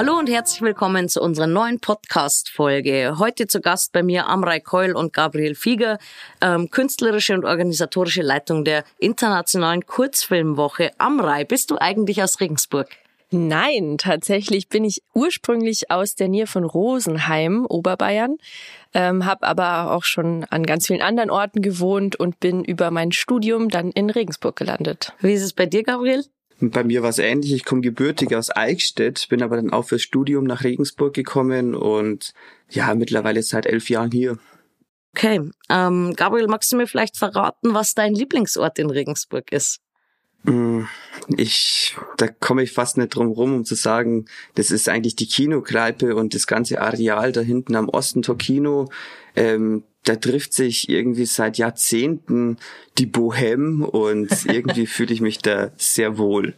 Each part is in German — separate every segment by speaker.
Speaker 1: Hallo und herzlich willkommen zu unserer neuen Podcast-Folge. Heute zu Gast bei mir Amrei Keul und Gabriel Fieger, ähm, künstlerische und organisatorische Leitung der Internationalen Kurzfilmwoche. Amrei, bist du eigentlich aus Regensburg?
Speaker 2: Nein, tatsächlich bin ich ursprünglich aus der Nähe von Rosenheim, Oberbayern, ähm, habe aber auch schon an ganz vielen anderen Orten gewohnt und bin über mein Studium dann in Regensburg gelandet.
Speaker 1: Wie ist es bei dir, Gabriel?
Speaker 3: Bei mir war es ähnlich. Ich komme gebürtig aus Eichstätt, bin aber dann auch fürs Studium nach Regensburg gekommen und ja, mittlerweile seit elf Jahren hier.
Speaker 1: Okay, ähm, Gabriel, magst du mir vielleicht verraten, was dein Lieblingsort in Regensburg ist?
Speaker 3: Mm, ich, da komme ich fast nicht drum rum, um zu sagen, das ist eigentlich die Kinokleipe und das ganze Areal da hinten am Ostentor Kino. Ähm, da trifft sich irgendwie seit Jahrzehnten die Bohème und irgendwie fühle ich mich da sehr wohl.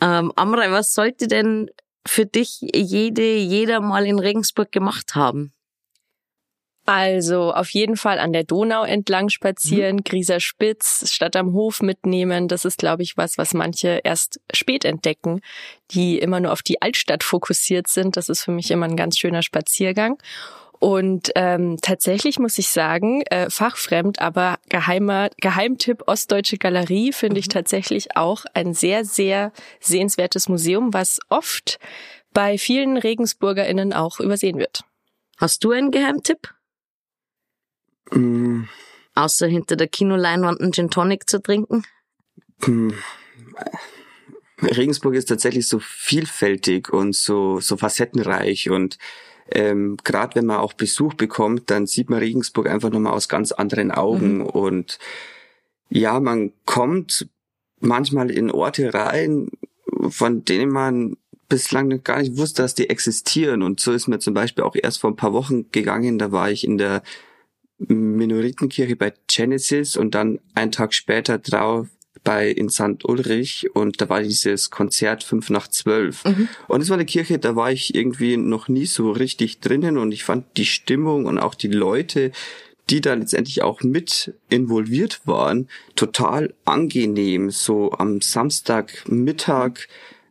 Speaker 1: Ähm, Amrei, was sollte denn für dich jede, jeder mal in Regensburg gemacht haben?
Speaker 2: Also auf jeden Fall an der Donau entlang spazieren, mhm. Grieser Spitz, Stadt am Hof mitnehmen. Das ist, glaube ich, was, was manche erst spät entdecken, die immer nur auf die Altstadt fokussiert sind. Das ist für mich immer ein ganz schöner Spaziergang. Und ähm, tatsächlich muss ich sagen, äh, fachfremd, aber geheimer Geheimtipp Ostdeutsche Galerie finde mhm. ich tatsächlich auch ein sehr, sehr sehenswertes Museum, was oft bei vielen RegensburgerInnen auch übersehen wird.
Speaker 1: Hast du einen Geheimtipp? Mm. Außer hinter der Kinoleinwand einen Gin Tonic zu trinken? Mm.
Speaker 3: Regensburg ist tatsächlich so vielfältig und so, so facettenreich und ähm, gerade wenn man auch Besuch bekommt, dann sieht man Regensburg einfach nochmal aus ganz anderen Augen mhm. und ja, man kommt manchmal in Orte rein, von denen man bislang gar nicht wusste, dass die existieren. Und so ist mir zum Beispiel auch erst vor ein paar Wochen gegangen. Da war ich in der Minoritenkirche bei Genesis und dann einen Tag später drauf bei in St. Ulrich und da war dieses Konzert fünf nach zwölf. Mhm. Und es war eine Kirche, da war ich irgendwie noch nie so richtig drinnen und ich fand die Stimmung und auch die Leute, die da letztendlich auch mit involviert waren, total angenehm. So am Samstagmittag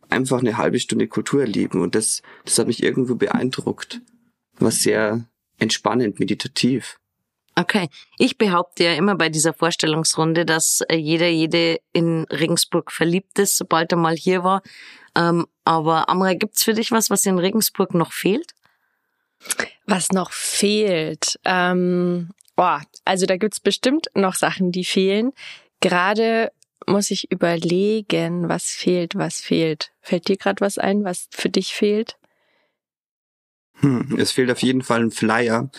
Speaker 3: einfach eine halbe Stunde Kultur erleben und das, das hat mich irgendwo beeindruckt. War sehr entspannend, meditativ.
Speaker 1: Okay. Ich behaupte ja immer bei dieser Vorstellungsrunde, dass äh, jeder, jede in Regensburg verliebt ist, sobald er mal hier war. Ähm, aber Amra, gibt's für dich was, was in Regensburg noch fehlt?
Speaker 2: Was noch fehlt? Ähm, oh, also da gibt's bestimmt noch Sachen, die fehlen. Gerade muss ich überlegen, was fehlt, was fehlt. Fällt dir gerade was ein, was für dich fehlt?
Speaker 3: Hm, es fehlt auf jeden Fall ein Flyer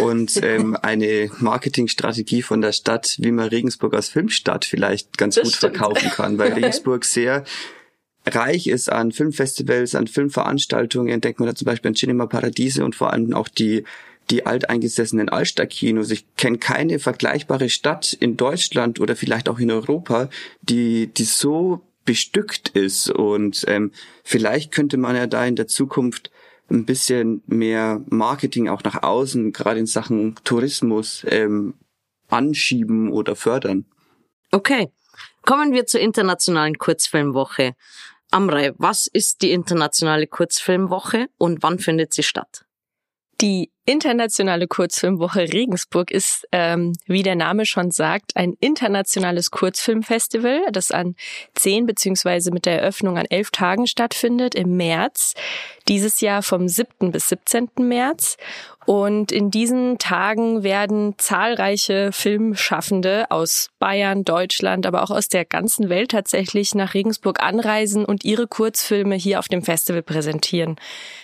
Speaker 3: und ähm, eine Marketingstrategie von der Stadt, wie man Regensburg als Filmstadt vielleicht ganz das gut stimmt. verkaufen kann, weil Regensburg sehr reich ist an Filmfestivals, an Filmveranstaltungen. Denkt man da zum Beispiel an Cinema Paradiese und vor allem auch die die alteingesessenen Altstadtkinos. Ich kenne keine vergleichbare Stadt in Deutschland oder vielleicht auch in Europa, die die so bestückt ist. Und ähm, vielleicht könnte man ja da in der Zukunft ein bisschen mehr Marketing auch nach außen, gerade in Sachen Tourismus, ähm, anschieben oder fördern.
Speaker 1: Okay. Kommen wir zur internationalen Kurzfilmwoche. Amrei, was ist die internationale Kurzfilmwoche und wann findet sie statt?
Speaker 2: Die internationale Kurzfilmwoche Regensburg ist, ähm, wie der Name schon sagt, ein internationales Kurzfilmfestival, das an zehn beziehungsweise mit der Eröffnung an elf Tagen stattfindet im März. Dieses Jahr vom 7. bis 17. März. Und in diesen Tagen werden zahlreiche Filmschaffende aus Bayern, Deutschland, aber auch aus der ganzen Welt tatsächlich nach Regensburg anreisen und ihre Kurzfilme hier auf dem Festival präsentieren.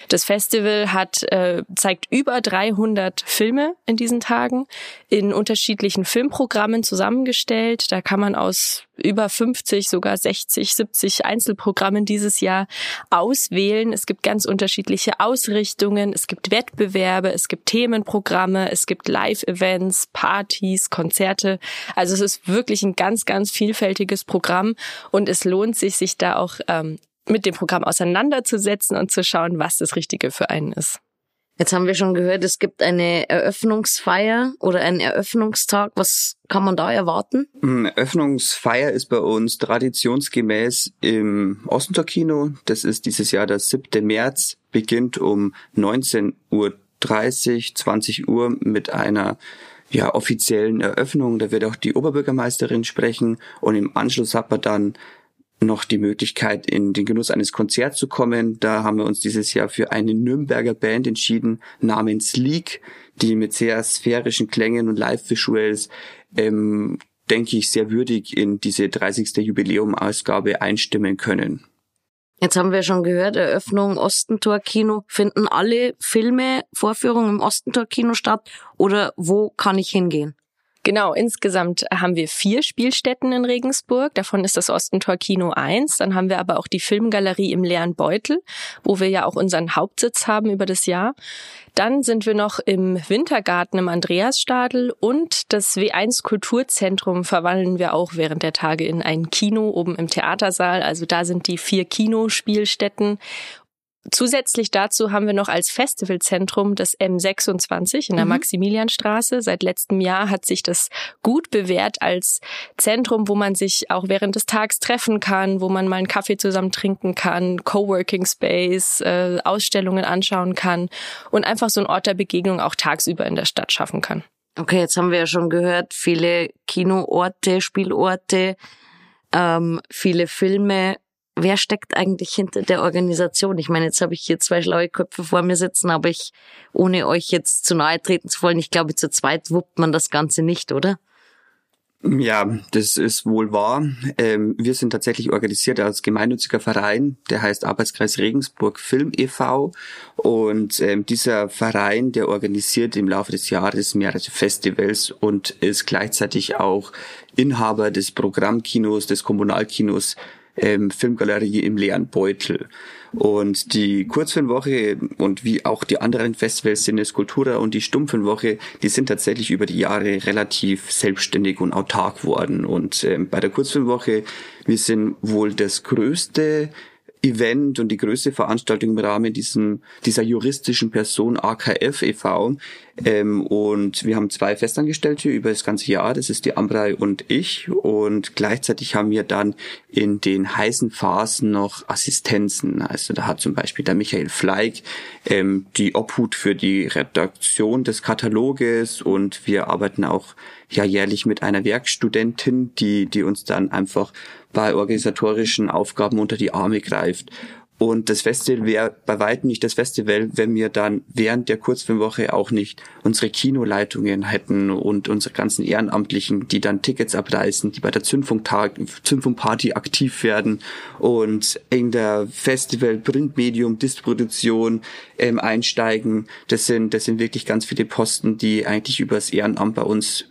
Speaker 2: Das Festival hat äh, zeigt über 300 Filme in diesen Tagen in unterschiedlichen Filmprogrammen zusammengestellt. Da kann man aus über 50, sogar 60, 70 Einzelprogrammen dieses Jahr auswählen. Es gibt ganz unterschiedliche Ausrichtungen, es gibt Wettbewerbe, es gibt Themenprogramme, es gibt Live-Events, Partys, Konzerte. Also es ist wirklich ein ganz, ganz vielfältiges Programm und es lohnt sich, sich da auch ähm, mit dem Programm auseinanderzusetzen und zu schauen, was das Richtige für einen ist.
Speaker 1: Jetzt haben wir schon gehört, es gibt eine Eröffnungsfeier oder einen Eröffnungstag. Was kann man da erwarten?
Speaker 3: Eröffnungsfeier ist bei uns traditionsgemäß im Ostentor Kino. Das ist dieses Jahr der 7. März. beginnt um 19.30 Uhr, 20 Uhr mit einer ja, offiziellen Eröffnung. Da wird auch die Oberbürgermeisterin sprechen und im Anschluss hat man dann noch die Möglichkeit, in den Genuss eines Konzerts zu kommen. Da haben wir uns dieses Jahr für eine Nürnberger Band entschieden, namens Leak, die mit sehr sphärischen Klängen und Live-Visuals, ähm, denke ich, sehr würdig in diese 30. Jubiläum-Ausgabe einstimmen können.
Speaker 1: Jetzt haben wir schon gehört, Eröffnung Ostentor Kino. Finden alle Filme, Vorführungen im Ostentor Kino statt oder wo kann ich hingehen?
Speaker 2: Genau, insgesamt haben wir vier Spielstätten in Regensburg. Davon ist das Ostentor Kino 1. Dann haben wir aber auch die Filmgalerie im leeren Beutel, wo wir ja auch unseren Hauptsitz haben über das Jahr. Dann sind wir noch im Wintergarten im Andreasstadel und das W1 Kulturzentrum verwandeln wir auch während der Tage in ein Kino oben im Theatersaal. Also da sind die vier Kinospielstätten Zusätzlich dazu haben wir noch als Festivalzentrum das M26 in der mhm. Maximilianstraße. Seit letztem Jahr hat sich das gut bewährt als Zentrum, wo man sich auch während des Tags treffen kann, wo man mal einen Kaffee zusammen trinken kann, Coworking Space, äh, Ausstellungen anschauen kann und einfach so ein Ort der Begegnung auch tagsüber in der Stadt schaffen kann.
Speaker 1: Okay, jetzt haben wir ja schon gehört, viele Kinoorte, Spielorte, ähm, viele Filme wer steckt eigentlich hinter der Organisation? Ich meine, jetzt habe ich hier zwei schlaue Köpfe vor mir sitzen, aber ich, ohne euch jetzt zu nahe treten zu wollen, ich glaube, zu zweit wuppt man das Ganze nicht, oder?
Speaker 3: Ja, das ist wohl wahr. Ähm, wir sind tatsächlich organisiert als gemeinnütziger Verein, der heißt Arbeitskreis Regensburg Film e.V. Und ähm, dieser Verein, der organisiert im Laufe des Jahres mehrere Festivals und ist gleichzeitig auch Inhaber des Programmkinos, des Kommunalkinos ähm, Filmgalerie im leeren Beutel. Und die Kurzfilmwoche und wie auch die anderen Festivals Cine Skulptura und die Stummfilmwoche, die sind tatsächlich über die Jahre relativ selbstständig und autark worden. Und ähm, bei der Kurzfilmwoche, wir sind wohl das größte Event und die größte Veranstaltung im Rahmen diesem, dieser juristischen Person AKF e.V. Ähm, und wir haben zwei Festangestellte über das ganze Jahr, das ist die Ambrei und ich. Und gleichzeitig haben wir dann in den heißen Phasen noch Assistenzen. Also da hat zum Beispiel der Michael Fleig ähm, die Obhut für die Redaktion des Kataloges und wir arbeiten auch ja jährlich mit einer Werkstudentin, die, die uns dann einfach bei organisatorischen Aufgaben unter die Arme greift. Und das Festival wäre bei weitem nicht das Festival, wenn wir dann während der Kurzfilmwoche auch nicht unsere Kinoleitungen hätten und unsere ganzen Ehrenamtlichen, die dann Tickets abreißen, die bei der Zündfunktag, Zündfunkparty aktiv werden und in der Festival Printmedium Distribution ähm, einsteigen. Das sind, das sind wirklich ganz viele Posten, die eigentlich übers Ehrenamt bei uns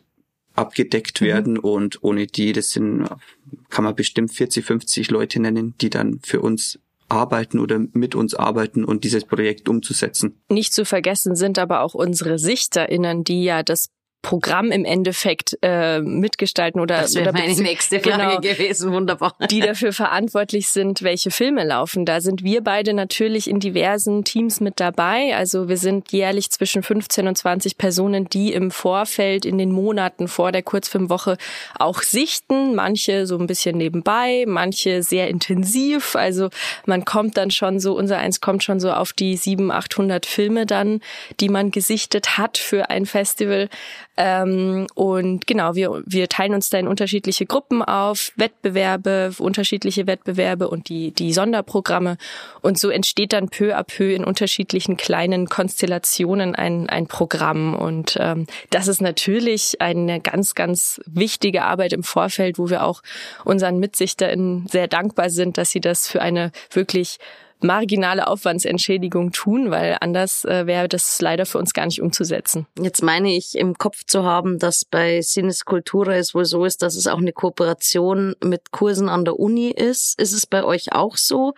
Speaker 3: abgedeckt mhm. werden und ohne die, das sind, kann man bestimmt 40, 50 Leute nennen, die dann für uns arbeiten oder mit uns arbeiten und dieses Projekt umzusetzen.
Speaker 2: Nicht zu vergessen sind aber auch unsere SichterInnen, die ja das Programm im Endeffekt äh, mitgestalten oder
Speaker 1: das wäre
Speaker 2: meine
Speaker 1: nächste Frage genau, gewesen. Wunderbar.
Speaker 2: die dafür verantwortlich sind welche Filme laufen. Da sind wir beide natürlich in diversen Teams mit dabei. Also wir sind jährlich zwischen 15 und 20 Personen die im Vorfeld in den Monaten vor der Kurzfilmwoche auch sichten. Manche so ein bisschen nebenbei manche sehr intensiv. Also man kommt dann schon so unser eins kommt schon so auf die 7 800 Filme dann die man gesichtet hat für ein Festival ähm, und genau, wir, wir teilen uns da in unterschiedliche Gruppen auf, Wettbewerbe, unterschiedliche Wettbewerbe und die, die Sonderprogramme. Und so entsteht dann peu à peu in unterschiedlichen kleinen Konstellationen ein, ein Programm. Und ähm, das ist natürlich eine ganz, ganz wichtige Arbeit im Vorfeld, wo wir auch unseren MitsichterInnen sehr dankbar sind, dass sie das für eine wirklich marginale Aufwandsentschädigung tun, weil anders äh, wäre das leider für uns gar nicht umzusetzen.
Speaker 1: Jetzt meine ich im Kopf zu haben, dass bei Sinnes Cultura es wohl so ist, dass es auch eine Kooperation mit Kursen an der Uni ist. Ist es bei euch auch so?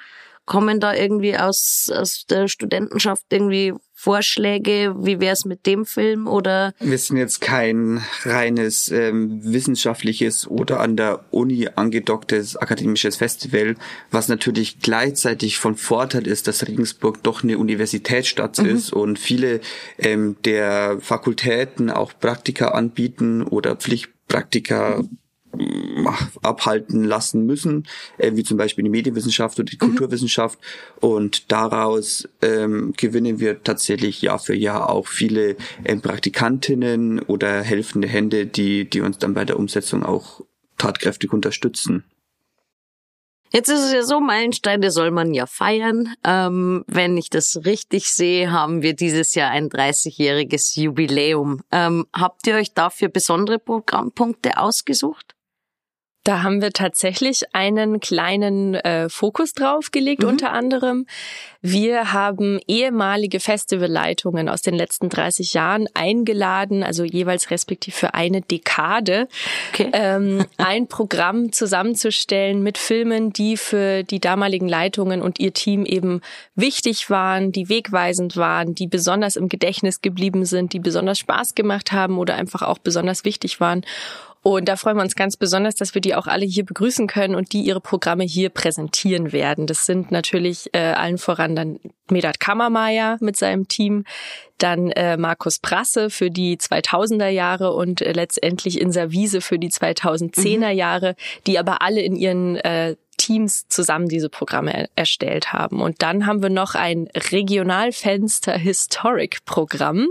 Speaker 1: Kommen da irgendwie aus, aus der Studentenschaft irgendwie Vorschläge, wie wäre es mit dem Film oder?
Speaker 3: Wir sind jetzt kein reines ähm, wissenschaftliches oder an der Uni angedocktes akademisches Festival, was natürlich gleichzeitig von Vorteil ist, dass Regensburg doch eine Universitätsstadt mhm. ist und viele ähm, der Fakultäten auch Praktika anbieten oder Pflichtpraktika abhalten lassen müssen, äh, wie zum Beispiel die Medienwissenschaft oder die mhm. Kulturwissenschaft. Und daraus ähm, gewinnen wir tatsächlich Jahr für Jahr auch viele ähm, Praktikantinnen oder helfende Hände, die, die uns dann bei der Umsetzung auch tatkräftig unterstützen.
Speaker 1: Jetzt ist es ja so, Meilensteine soll man ja feiern. Ähm, wenn ich das richtig sehe, haben wir dieses Jahr ein 30-jähriges Jubiläum. Ähm, habt ihr euch dafür besondere Programmpunkte ausgesucht?
Speaker 2: Da haben wir tatsächlich einen kleinen äh, Fokus drauf gelegt, mhm. unter anderem. Wir haben ehemalige Festivalleitungen aus den letzten 30 Jahren eingeladen, also jeweils respektiv für eine Dekade, okay. ähm, ein Programm zusammenzustellen mit Filmen, die für die damaligen Leitungen und ihr Team eben wichtig waren, die wegweisend waren, die besonders im Gedächtnis geblieben sind, die besonders Spaß gemacht haben oder einfach auch besonders wichtig waren. Und da freuen wir uns ganz besonders, dass wir die auch alle hier begrüßen können und die ihre Programme hier präsentieren werden. Das sind natürlich äh, allen voran dann Medat Kammermeier mit seinem Team, dann äh, Markus Prasse für die 2000er Jahre und äh, letztendlich Insa Wiese für die 2010er mhm. Jahre, die aber alle in ihren äh, Teams zusammen diese Programme erstellt haben. Und dann haben wir noch ein Regionalfenster Historic Programm.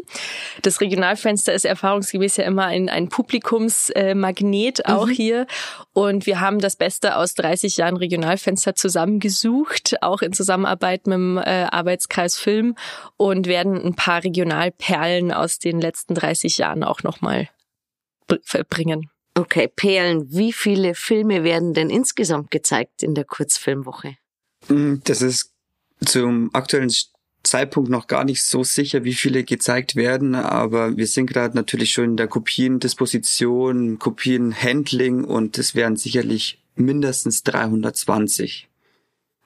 Speaker 2: Das Regionalfenster ist erfahrungsgemäß ja immer ein, ein Publikumsmagnet auch mhm. hier. Und wir haben das Beste aus 30 Jahren Regionalfenster zusammengesucht, auch in Zusammenarbeit mit dem äh, Arbeitskreis Film und werden ein paar Regionalperlen aus den letzten 30 Jahren auch nochmal bringen.
Speaker 1: Okay, Perlen, wie viele Filme werden denn insgesamt gezeigt in der Kurzfilmwoche?
Speaker 3: Mm, das ist zum aktuellen Zeitpunkt noch gar nicht so sicher, wie viele gezeigt werden, aber wir sind gerade natürlich schon in der Kopiendisposition, Kopienhandling und es werden sicherlich mindestens 320.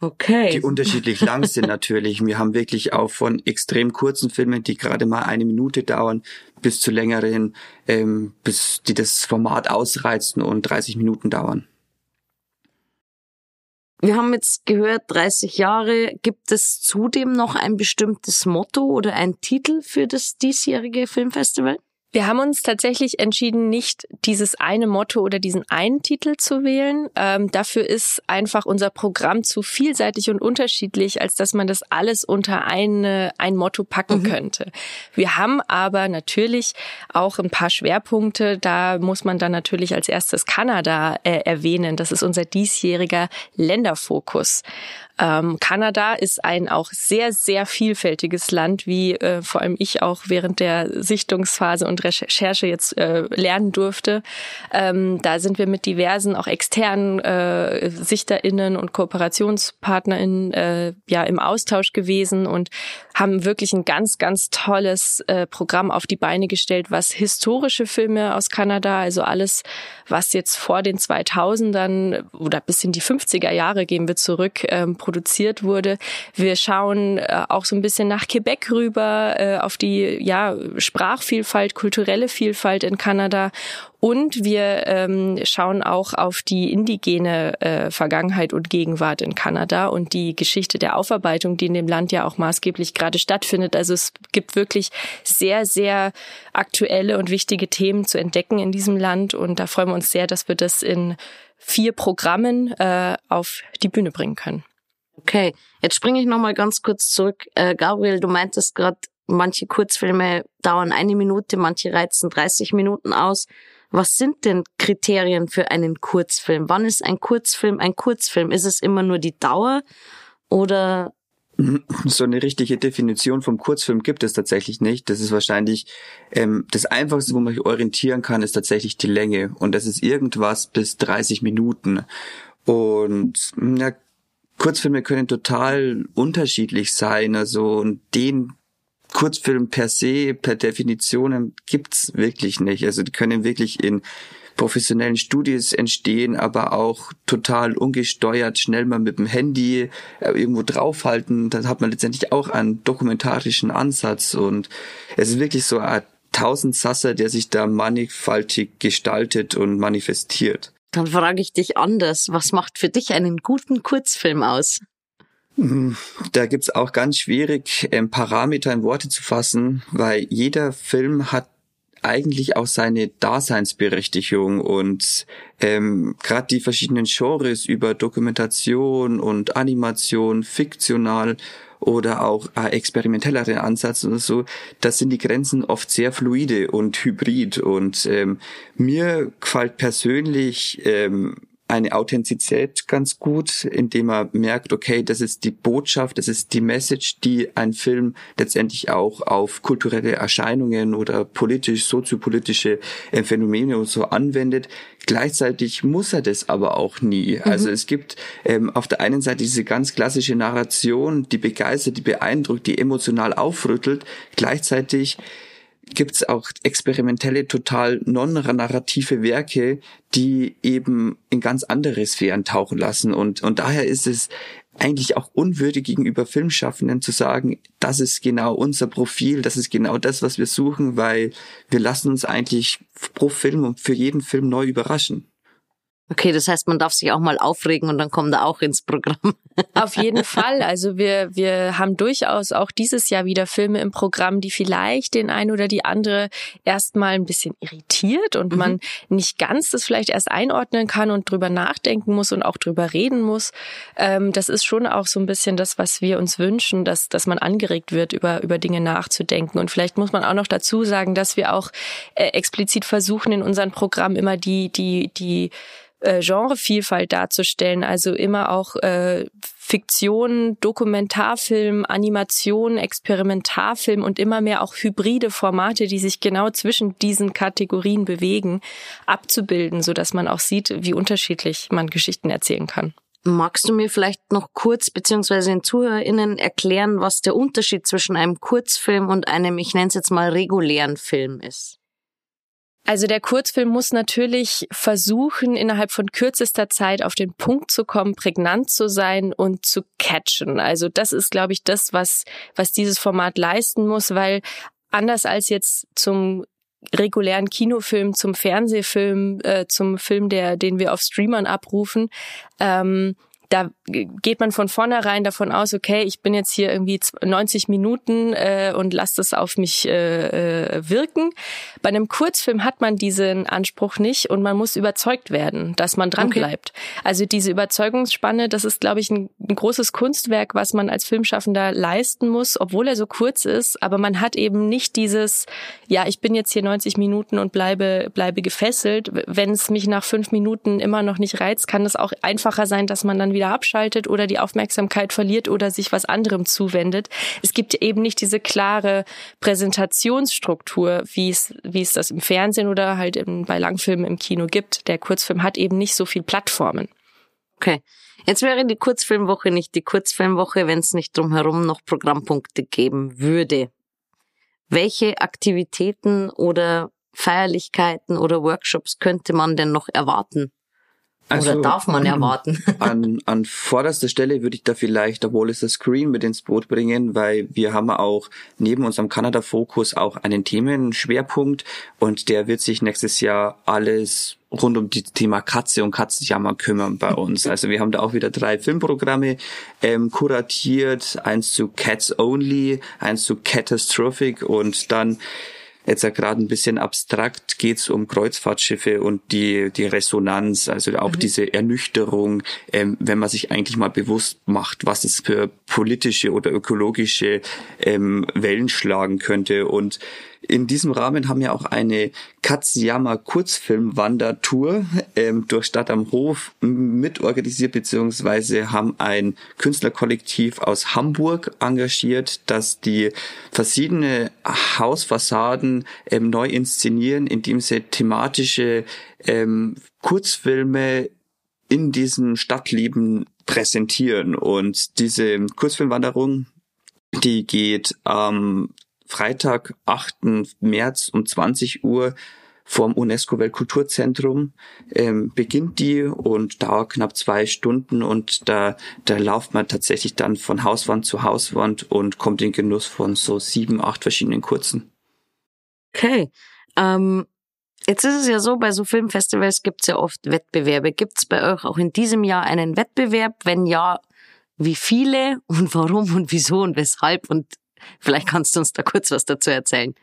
Speaker 1: Okay.
Speaker 3: Die unterschiedlich lang sind natürlich. Wir haben wirklich auch von extrem kurzen Filmen, die gerade mal eine Minute dauern, bis zu längeren, ähm, bis die das Format ausreizen und 30 Minuten dauern.
Speaker 1: Wir haben jetzt gehört, 30 Jahre. Gibt es zudem noch ein bestimmtes Motto oder ein Titel für das diesjährige Filmfestival?
Speaker 2: Wir haben uns tatsächlich entschieden, nicht dieses eine Motto oder diesen einen Titel zu wählen. Ähm, dafür ist einfach unser Programm zu vielseitig und unterschiedlich, als dass man das alles unter eine, ein Motto packen mhm. könnte. Wir haben aber natürlich auch ein paar Schwerpunkte. Da muss man dann natürlich als erstes Kanada äh, erwähnen. Das ist unser diesjähriger Länderfokus. Ähm, Kanada ist ein auch sehr, sehr vielfältiges Land, wie äh, vor allem ich auch während der Sichtungsphase und Recherche jetzt äh, lernen durfte. Ähm, da sind wir mit diversen, auch externen äh, SichterInnen und KooperationspartnerInnen äh, ja im Austausch gewesen und haben wirklich ein ganz, ganz tolles äh, Programm auf die Beine gestellt, was historische Filme aus Kanada, also alles, was jetzt vor den 2000ern oder bis in die 50er Jahre gehen wir zurück, ähm, produziert wurde. Wir schauen äh, auch so ein bisschen nach Quebec rüber, äh, auf die ja, Sprachvielfalt, kulturelle Vielfalt in Kanada und wir ähm, schauen auch auf die indigene äh, Vergangenheit und Gegenwart in Kanada und die Geschichte der Aufarbeitung, die in dem Land ja auch maßgeblich gerade stattfindet. Also es gibt wirklich sehr, sehr aktuelle und wichtige Themen zu entdecken in diesem Land. Und da freuen wir uns sehr, dass wir das in vier Programmen äh, auf die Bühne bringen können.
Speaker 1: Okay, jetzt springe ich nochmal ganz kurz zurück. Äh, Gabriel, du meintest gerade, manche Kurzfilme dauern eine Minute, manche reizen 30 Minuten aus. Was sind denn Kriterien für einen Kurzfilm? Wann ist ein Kurzfilm ein Kurzfilm? Ist es immer nur die Dauer oder
Speaker 3: so eine richtige Definition vom Kurzfilm gibt es tatsächlich nicht. Das ist wahrscheinlich ähm, das Einfachste, wo man sich orientieren kann, ist tatsächlich die Länge. Und das ist irgendwas bis 30 Minuten. Und ja, Kurzfilme können total unterschiedlich sein. Also und den Kurzfilm per se, per Definition gibt's wirklich nicht. Also die können wirklich in professionellen Studios entstehen, aber auch total ungesteuert, schnell mal mit dem Handy äh, irgendwo draufhalten. Dann hat man letztendlich auch einen dokumentarischen Ansatz und es ist wirklich so ein Tausendsasser, der sich da mannigfaltig gestaltet und manifestiert.
Speaker 1: Dann frage ich dich anders. Was macht für dich einen guten Kurzfilm aus?
Speaker 3: Hm, da gibt's auch ganz schwierig, ähm, Parameter in Worte zu fassen, weil jeder Film hat eigentlich auch seine Daseinsberechtigung und ähm, gerade die verschiedenen Genres über Dokumentation und Animation, fiktional oder auch äh, experimentellere Ansatz oder so, da sind die Grenzen oft sehr fluide und hybrid. Und ähm, mir gefällt persönlich ähm, eine Authentizität ganz gut, indem man merkt, okay, das ist die Botschaft, das ist die Message, die ein Film letztendlich auch auf kulturelle Erscheinungen oder politisch, soziopolitische Phänomene und so anwendet. Gleichzeitig muss er das aber auch nie. Mhm. Also es gibt ähm, auf der einen Seite diese ganz klassische Narration, die begeistert, die beeindruckt, die emotional aufrüttelt. Gleichzeitig gibt es auch experimentelle, total non-narrative Werke, die eben in ganz andere Sphären tauchen lassen. Und, und daher ist es eigentlich auch unwürdig gegenüber Filmschaffenden zu sagen, das ist genau unser Profil, das ist genau das, was wir suchen, weil wir lassen uns eigentlich pro Film und für jeden Film neu überraschen.
Speaker 1: Okay, das heißt, man darf sich auch mal aufregen und dann kommt er auch ins Programm.
Speaker 2: Auf jeden Fall. Also wir, wir haben durchaus auch dieses Jahr wieder Filme im Programm, die vielleicht den einen oder die andere erstmal ein bisschen irritiert und mhm. man nicht ganz das vielleicht erst einordnen kann und drüber nachdenken muss und auch drüber reden muss. Ähm, das ist schon auch so ein bisschen das, was wir uns wünschen, dass, dass man angeregt wird, über, über Dinge nachzudenken. Und vielleicht muss man auch noch dazu sagen, dass wir auch äh, explizit versuchen, in unserem Programm immer die, die, die äh, Genrevielfalt darzustellen, also immer auch äh, Fiktion, Dokumentarfilm, Animation, Experimentarfilm und immer mehr auch hybride Formate, die sich genau zwischen diesen Kategorien bewegen, abzubilden, so dass man auch sieht, wie unterschiedlich man Geschichten erzählen kann.
Speaker 1: Magst du mir vielleicht noch kurz beziehungsweise den ZuhörerInnen erklären, was der Unterschied zwischen einem Kurzfilm und einem, ich nenne es jetzt mal, regulären Film ist?
Speaker 2: Also der Kurzfilm muss natürlich versuchen, innerhalb von kürzester Zeit auf den Punkt zu kommen, prägnant zu sein und zu catchen. Also das ist, glaube ich, das, was, was dieses Format leisten muss, weil anders als jetzt zum regulären Kinofilm, zum Fernsehfilm, äh, zum Film, der, den wir auf Streamern abrufen, ähm, da geht man von vornherein davon aus, okay, ich bin jetzt hier irgendwie 90 Minuten äh, und lasse das auf mich äh, äh, wirken. Bei einem Kurzfilm hat man diesen Anspruch nicht und man muss überzeugt werden, dass man dran okay. bleibt. Also diese Überzeugungsspanne, das ist, glaube ich, ein, ein großes Kunstwerk, was man als Filmschaffender leisten muss, obwohl er so kurz ist. Aber man hat eben nicht dieses, ja, ich bin jetzt hier 90 Minuten und bleibe bleibe gefesselt. Wenn es mich nach fünf Minuten immer noch nicht reizt, kann es auch einfacher sein, dass man dann wieder abschaltet oder die Aufmerksamkeit verliert oder sich was anderem zuwendet. Es gibt eben nicht diese klare Präsentationsstruktur, wie es, wie es das im Fernsehen oder halt im, bei Langfilmen im Kino gibt. Der Kurzfilm hat eben nicht so viel Plattformen.
Speaker 1: Okay. Jetzt wäre die Kurzfilmwoche nicht die Kurzfilmwoche, wenn es nicht drumherum noch Programmpunkte geben würde. Welche Aktivitäten oder Feierlichkeiten oder Workshops könnte man denn noch erwarten? Also, Oder darf man erwarten?
Speaker 3: An, an vorderster Stelle würde ich da vielleicht der Wallace Screen mit ins Boot bringen, weil wir haben auch neben unserem Kanada-Fokus auch einen Themenschwerpunkt und der wird sich nächstes Jahr alles rund um die Thema Katze und Katzenjammer kümmern bei uns. Also wir haben da auch wieder drei Filmprogramme ähm, kuratiert, eins zu Cats Only, eins zu Catastrophic und dann Jetzt ja gerade ein bisschen abstrakt geht's um Kreuzfahrtschiffe und die, die Resonanz, also auch mhm. diese Ernüchterung, ähm, wenn man sich eigentlich mal bewusst macht, was es für politische oder ökologische ähm, Wellen schlagen könnte. Und in diesem Rahmen haben wir auch eine Katsuyama Kurzfilmwandertour ähm, durch Stadt am Hof mitorganisiert, beziehungsweise haben ein Künstlerkollektiv aus Hamburg engagiert, das die verschiedene Hausfassaden ähm, neu inszenieren, indem sie thematische ähm, Kurzfilme in diesem Stadtleben präsentieren. Und diese Kurzfilmwanderung, die geht am Freitag, 8. März um 20 Uhr vom UNESCO Weltkulturzentrum ähm, beginnt die und dauert knapp zwei Stunden und da, da lauft man tatsächlich dann von Hauswand zu Hauswand und kommt in Genuss von so sieben, acht verschiedenen Kurzen.
Speaker 1: Okay. Ähm, jetzt ist es ja so, bei so Filmfestivals gibt es ja oft Wettbewerbe. Gibt es bei euch auch in diesem Jahr einen Wettbewerb? Wenn ja, wie viele und warum und wieso und weshalb und Vielleicht kannst du uns da kurz was dazu erzählen.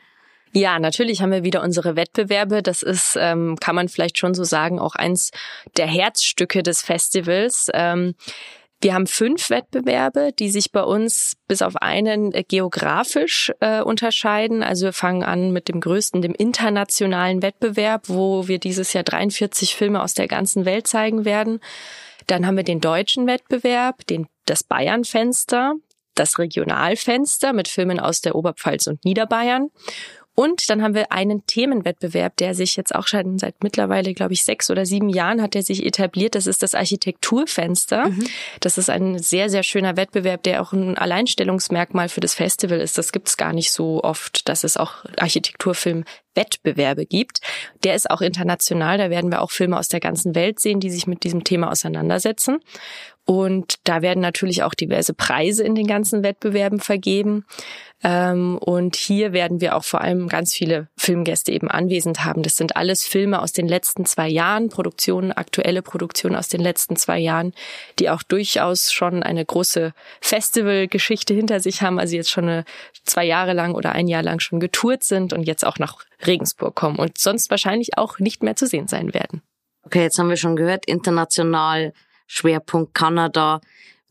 Speaker 2: Ja, natürlich haben wir wieder unsere Wettbewerbe. Das ist, ähm, kann man vielleicht schon so sagen, auch eins der Herzstücke des Festivals. Ähm, wir haben fünf Wettbewerbe, die sich bei uns bis auf einen äh, geografisch äh, unterscheiden. Also wir fangen an mit dem größten, dem internationalen Wettbewerb, wo wir dieses Jahr 43 Filme aus der ganzen Welt zeigen werden. Dann haben wir den deutschen Wettbewerb, den, das Bayern-Fenster, das Regionalfenster mit Filmen aus der Oberpfalz und Niederbayern und dann haben wir einen Themenwettbewerb, der sich jetzt auch schon seit mittlerweile, glaube ich, sechs oder sieben Jahren hat er sich etabliert. Das ist das Architekturfenster. Mhm. Das ist ein sehr, sehr schöner Wettbewerb, der auch ein Alleinstellungsmerkmal für das Festival ist. Das gibt es gar nicht so oft, dass es auch Architekturfilm-Wettbewerbe gibt. Der ist auch international. Da werden wir auch Filme aus der ganzen Welt sehen, die sich mit diesem Thema auseinandersetzen. Und da werden natürlich auch diverse Preise in den ganzen Wettbewerben vergeben. Ähm, und hier werden wir auch vor allem ganz viele Filmgäste eben anwesend haben. Das sind alles Filme aus den letzten zwei Jahren, Produktionen, aktuelle Produktionen aus den letzten zwei Jahren, die auch durchaus schon eine große Festivalgeschichte hinter sich haben. Also jetzt schon eine, zwei Jahre lang oder ein Jahr lang schon getourt sind und jetzt auch nach Regensburg kommen und sonst wahrscheinlich auch nicht mehr zu sehen sein werden.
Speaker 1: Okay, jetzt haben wir schon gehört, international Schwerpunkt Kanada.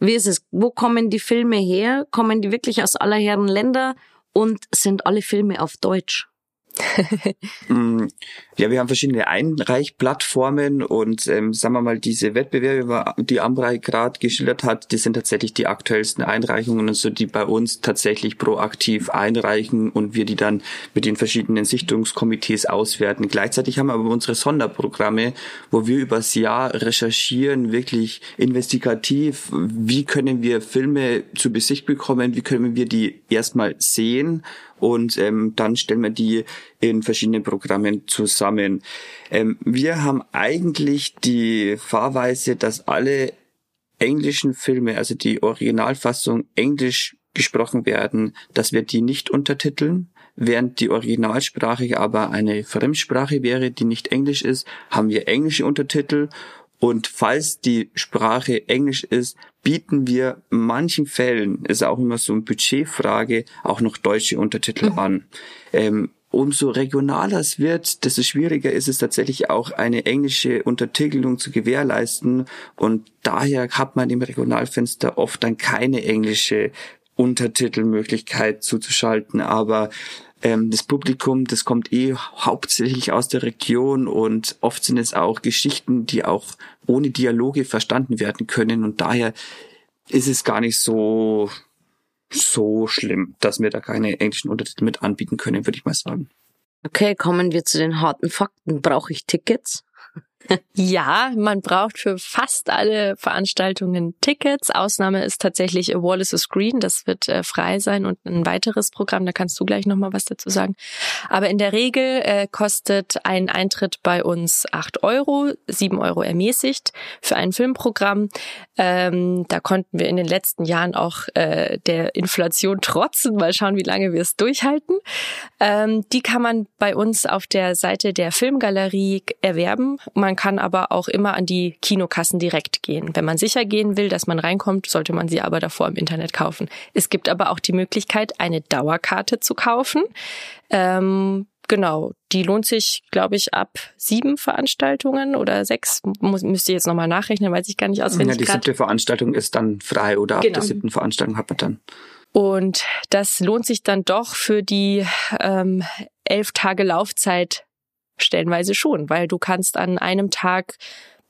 Speaker 1: Wie ist es? Wo kommen die Filme her? Kommen die wirklich aus aller Herren Länder und sind alle Filme auf Deutsch?
Speaker 3: Mm, ja, wir haben verschiedene Einreichplattformen und ähm, sagen wir mal, diese Wettbewerbe, die Amrei gerade geschildert hat, die sind tatsächlich die aktuellsten Einreichungen und so, die bei uns tatsächlich proaktiv einreichen und wir die dann mit den verschiedenen Sichtungskomitees auswerten. Gleichzeitig haben wir aber unsere Sonderprogramme, wo wir übers Jahr recherchieren, wirklich investigativ, wie können wir Filme zu Besicht bekommen, wie können wir die erstmal sehen und ähm, dann stellen wir die in verschiedenen Programmen zusammen. Ähm, wir haben eigentlich die Fahrweise, dass alle englischen Filme, also die Originalfassung englisch gesprochen werden, dass wir die nicht untertiteln. Während die Originalsprache aber eine Fremdsprache wäre, die nicht Englisch ist, haben wir englische Untertitel und falls die Sprache Englisch ist, bieten wir in manchen Fällen, ist auch immer so eine Budgetfrage, auch noch deutsche Untertitel mhm. an. Ähm, umso regionaler es wird, desto schwieriger ist es tatsächlich auch eine englische Untertitelung zu gewährleisten und daher hat man im Regionalfenster oft dann keine englische Untertitelmöglichkeit zuzuschalten, aber ähm, das Publikum, das kommt eh hauptsächlich aus der Region und oft sind es auch Geschichten, die auch ohne Dialoge verstanden werden können und daher ist es gar nicht so so schlimm, dass wir da keine englischen Untertitel mit anbieten können, würde ich mal sagen.
Speaker 1: Okay, kommen wir zu den harten Fakten. Brauche ich Tickets?
Speaker 2: Ja, man braucht für fast alle Veranstaltungen Tickets. Ausnahme ist tatsächlich A Wall is a Screen. Das wird äh, frei sein und ein weiteres Programm. Da kannst du gleich nochmal was dazu sagen. Aber in der Regel äh, kostet ein Eintritt bei uns acht Euro, sieben Euro ermäßigt für ein Filmprogramm. Ähm, da konnten wir in den letzten Jahren auch äh, der Inflation trotzen. Mal schauen, wie lange wir es durchhalten. Ähm, die kann man bei uns auf der Seite der Filmgalerie erwerben. Man man kann aber auch immer an die Kinokassen direkt gehen. Wenn man sicher gehen will, dass man reinkommt, sollte man sie aber davor im Internet kaufen. Es gibt aber auch die Möglichkeit, eine Dauerkarte zu kaufen. Ähm, genau, die lohnt sich, glaube ich, ab sieben Veranstaltungen oder sechs. Muss, müsst ihr jetzt nochmal nachrechnen, weiß ich gar nicht auswendig.
Speaker 3: Ja, die siebte Veranstaltung ist dann frei oder ab genau. der siebten Veranstaltung hat man dann.
Speaker 2: Und das lohnt sich dann doch für die ähm, elf Tage Laufzeit Stellenweise schon, weil du kannst an einem Tag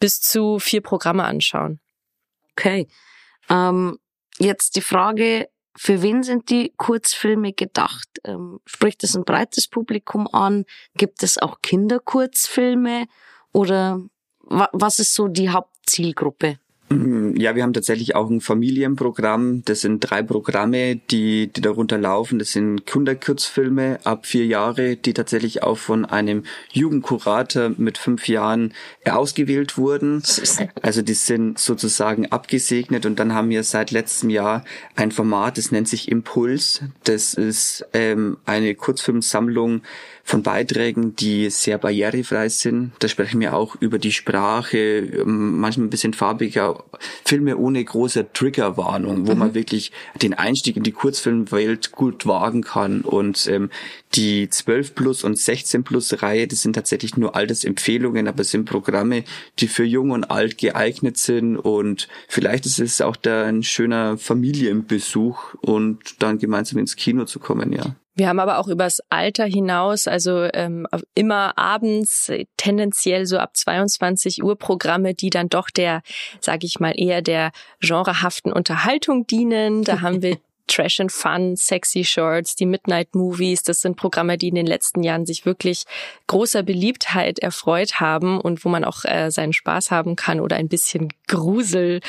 Speaker 2: bis zu vier Programme anschauen.
Speaker 1: Okay. Ähm, jetzt die Frage, für wen sind die Kurzfilme gedacht? Ähm, spricht es ein breites Publikum an? Gibt es auch Kinderkurzfilme? Oder was ist so die Hauptzielgruppe?
Speaker 3: Mm, ja, wir haben tatsächlich auch ein Familienprogramm. Das sind drei Programme, die, die darunter laufen. Das sind Kinderkurzfilme ab vier Jahre, die tatsächlich auch von einem Jugendkurator mit fünf Jahren ausgewählt wurden. Also die sind sozusagen abgesegnet und dann haben wir seit letztem Jahr ein Format, das nennt sich Impuls. Das ist ähm, eine Kurzfilmsammlung von Beiträgen, die sehr barrierefrei sind. Da sprechen wir auch über die Sprache, ähm, manchmal ein bisschen farbiger, Filme ohne große Triggerwarnung, wo mhm. man wirklich den Einstieg in die Kurzfilmwelt gut wagen kann. Und ähm, die 12 Plus und 16 Plus Reihe, das sind tatsächlich nur Altersempfehlungen, aber es sind Programme, die für jung und alt geeignet sind. Und vielleicht ist es auch da ein schöner Familienbesuch und dann gemeinsam ins Kino zu kommen, ja.
Speaker 2: Wir haben aber auch übers Alter hinaus, also ähm, immer abends tendenziell so ab 22 Uhr Programme, die dann doch der, sage ich mal, eher der genrehaften Unterhaltung dienen. Da haben wir Trash and Fun, Sexy Shorts, die Midnight Movies, das sind Programme, die in den letzten Jahren sich wirklich großer Beliebtheit erfreut haben und wo man auch äh, seinen Spaß haben kann oder ein bisschen Grusel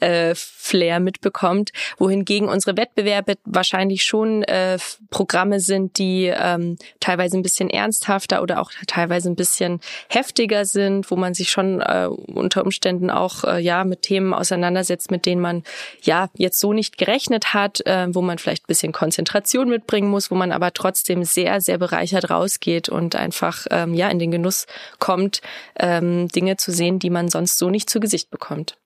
Speaker 2: äh, Flair mitbekommt, wohingegen unsere Wettbewerbe wahrscheinlich schon äh, Programme sind, die ähm, teilweise ein bisschen ernsthafter oder auch teilweise ein bisschen heftiger sind, wo man sich schon äh, unter Umständen auch äh, ja mit Themen auseinandersetzt, mit denen man ja jetzt so nicht gerechnet hat. Äh, wo man vielleicht ein bisschen Konzentration mitbringen muss, wo man aber trotzdem sehr, sehr bereichert rausgeht und einfach ähm, ja in den Genuss kommt, ähm, Dinge zu sehen, die man sonst so nicht zu Gesicht bekommt.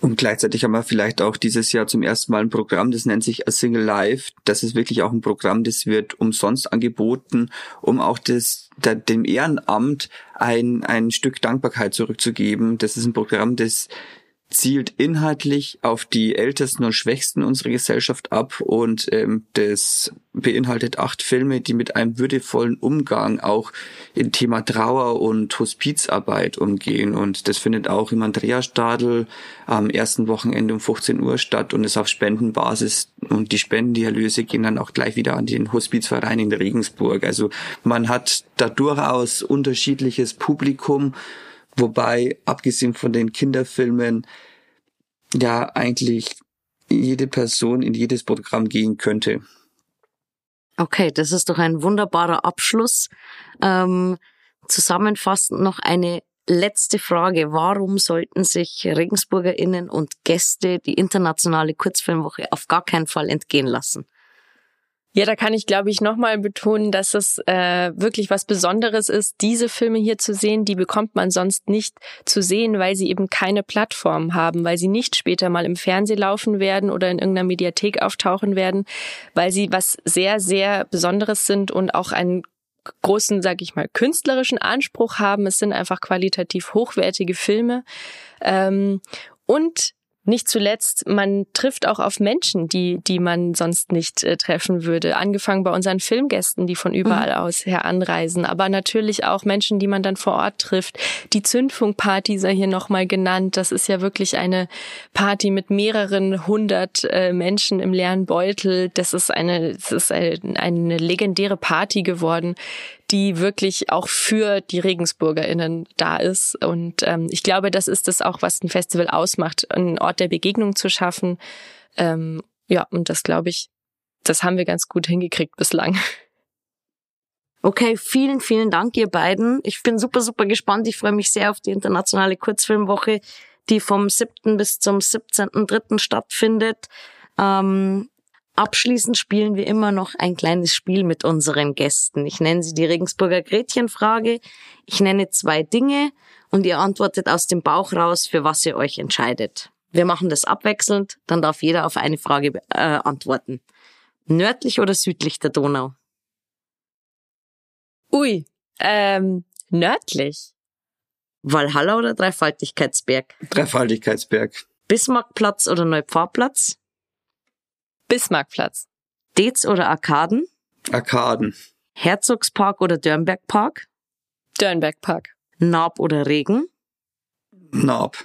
Speaker 3: Und gleichzeitig haben wir vielleicht auch dieses Jahr zum ersten Mal ein Programm, das nennt sich A Single Life. Das ist wirklich auch ein Programm, das wird umsonst angeboten, um auch das, dem Ehrenamt ein, ein Stück Dankbarkeit zurückzugeben. Das ist ein Programm, das zielt inhaltlich auf die Ältesten und Schwächsten unserer Gesellschaft ab und ähm, das beinhaltet acht Filme, die mit einem würdevollen Umgang auch im Thema Trauer und Hospizarbeit umgehen und das findet auch im Andreasstadel am ersten Wochenende um 15 Uhr statt und ist auf Spendenbasis und die Spenden, gehen dann auch gleich wieder an den Hospizverein in Regensburg. Also man hat da durchaus unterschiedliches Publikum Wobei, abgesehen von den Kinderfilmen, ja eigentlich jede Person in jedes Programm gehen könnte.
Speaker 1: Okay, das ist doch ein wunderbarer Abschluss. Ähm, zusammenfassend noch eine letzte Frage. Warum sollten sich RegensburgerInnen und Gäste die internationale Kurzfilmwoche auf gar keinen Fall entgehen lassen?
Speaker 2: Ja, da kann ich, glaube ich, nochmal betonen, dass es äh, wirklich was Besonderes ist, diese Filme hier zu sehen. Die bekommt man sonst nicht zu sehen, weil sie eben keine Plattform haben, weil sie nicht später mal im Fernsehen laufen werden oder in irgendeiner Mediathek auftauchen werden, weil sie was sehr, sehr Besonderes sind und auch einen großen, sag ich mal, künstlerischen Anspruch haben. Es sind einfach qualitativ hochwertige Filme. Ähm, und nicht zuletzt, man trifft auch auf Menschen, die, die man sonst nicht äh, treffen würde. Angefangen bei unseren Filmgästen, die von überall mhm. aus her anreisen, aber natürlich auch Menschen, die man dann vor Ort trifft. Die Zündfunkparty sei hier nochmal genannt. Das ist ja wirklich eine Party mit mehreren hundert äh, Menschen im leeren Beutel. Das ist eine, das ist eine, eine legendäre Party geworden, die wirklich auch für die RegensburgerInnen da ist. Und ähm, ich glaube, das ist das auch, was ein Festival ausmacht, einen Ort der Begegnung zu schaffen. Ähm, ja, und das glaube ich, das haben wir ganz gut hingekriegt bislang.
Speaker 1: Okay, vielen, vielen Dank, ihr beiden. Ich bin super, super gespannt. Ich freue mich sehr auf die internationale Kurzfilmwoche, die vom 7. bis zum 17.3. stattfindet. Ähm, Abschließend spielen wir immer noch ein kleines Spiel mit unseren Gästen. Ich nenne sie die Regensburger Gretchenfrage. Ich nenne zwei Dinge und ihr antwortet aus dem Bauch raus, für was ihr euch entscheidet. Wir machen das abwechselnd, dann darf jeder auf eine Frage äh, antworten. Nördlich oder südlich der Donau?
Speaker 2: Ui, ähm, nördlich.
Speaker 1: Walhalla oder Dreifaltigkeitsberg?
Speaker 3: Dreifaltigkeitsberg.
Speaker 1: Bismarckplatz oder Neupfarrplatz?
Speaker 2: Bismarckplatz.
Speaker 1: Dez oder Arkaden?
Speaker 3: Arkaden.
Speaker 1: Herzogspark oder Dörnbergpark?
Speaker 2: Dörnbergpark.
Speaker 1: Naab oder Regen?
Speaker 3: Naab.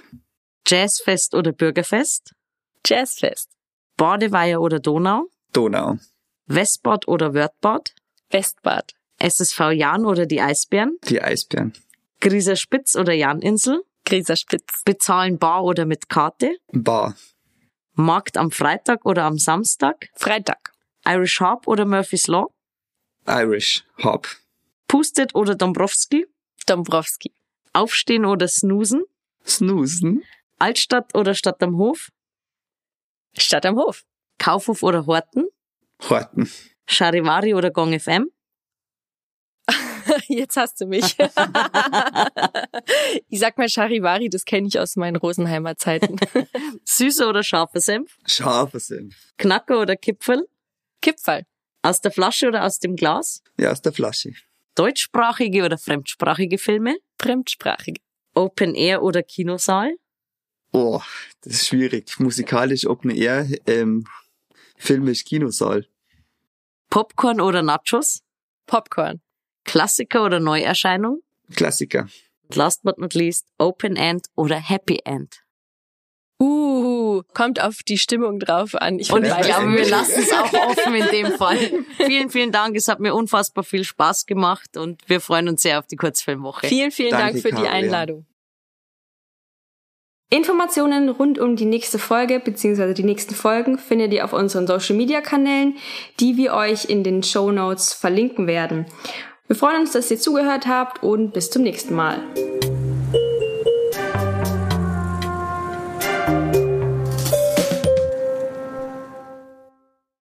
Speaker 1: Jazzfest oder Bürgerfest?
Speaker 2: Jazzfest.
Speaker 1: Badeweiher oder Donau?
Speaker 3: Donau.
Speaker 1: Westbad oder Wörthbad?
Speaker 2: Westbad.
Speaker 1: SSV Jan oder die Eisbären?
Speaker 3: Die Eisbären.
Speaker 1: Grieser Spitz oder Janinsel?
Speaker 2: Grieser Spitz.
Speaker 1: Bezahlen bar oder mit Karte?
Speaker 3: Bar.
Speaker 1: Markt am Freitag oder am Samstag?
Speaker 2: Freitag.
Speaker 1: Irish Hop oder Murphy's Law?
Speaker 3: Irish Hop.
Speaker 1: Pustet oder Dombrowski?
Speaker 2: Dombrowski.
Speaker 1: Aufstehen oder snoosen?
Speaker 3: Snoosen.
Speaker 1: Altstadt oder Stadt am Hof?
Speaker 2: Stadt am Hof.
Speaker 1: Kaufhof oder Horten?
Speaker 3: Horten.
Speaker 1: Charivari oder Gong FM?
Speaker 2: Jetzt hast du mich. ich sag mal Charivari, das kenne ich aus meinen Rosenheimer Zeiten.
Speaker 1: Süßer oder scharfer Senf?
Speaker 3: Scharfer Senf.
Speaker 1: Knacker oder Kipfel?
Speaker 2: Kipferl.
Speaker 1: Aus der Flasche oder aus dem Glas?
Speaker 3: Ja, aus der Flasche.
Speaker 1: Deutschsprachige oder fremdsprachige Filme?
Speaker 2: Fremdsprachige.
Speaker 1: Open Air oder Kinosaal?
Speaker 3: Oh, das ist schwierig. Musikalisch Open Air, ähm, filmisch Kinosaal.
Speaker 1: Popcorn oder Nachos?
Speaker 2: Popcorn.
Speaker 1: Klassiker oder Neuerscheinung?
Speaker 3: Klassiker.
Speaker 1: Last but not least, Open End oder Happy End?
Speaker 2: Uh, kommt auf die Stimmung drauf an.
Speaker 1: Ich Und ich glaube, wir lassen es auch offen in dem Fall. vielen, vielen Dank. Es hat mir unfassbar viel Spaß gemacht und wir freuen uns sehr auf die Kurzfilmwoche.
Speaker 2: Vielen, vielen Danke, Dank für Karin. die Einladung.
Speaker 4: Informationen rund um die nächste Folge bzw. die nächsten Folgen findet ihr auf unseren Social Media Kanälen, die wir euch in den Show Notes verlinken werden. Wir freuen uns, dass ihr zugehört habt und bis zum nächsten Mal.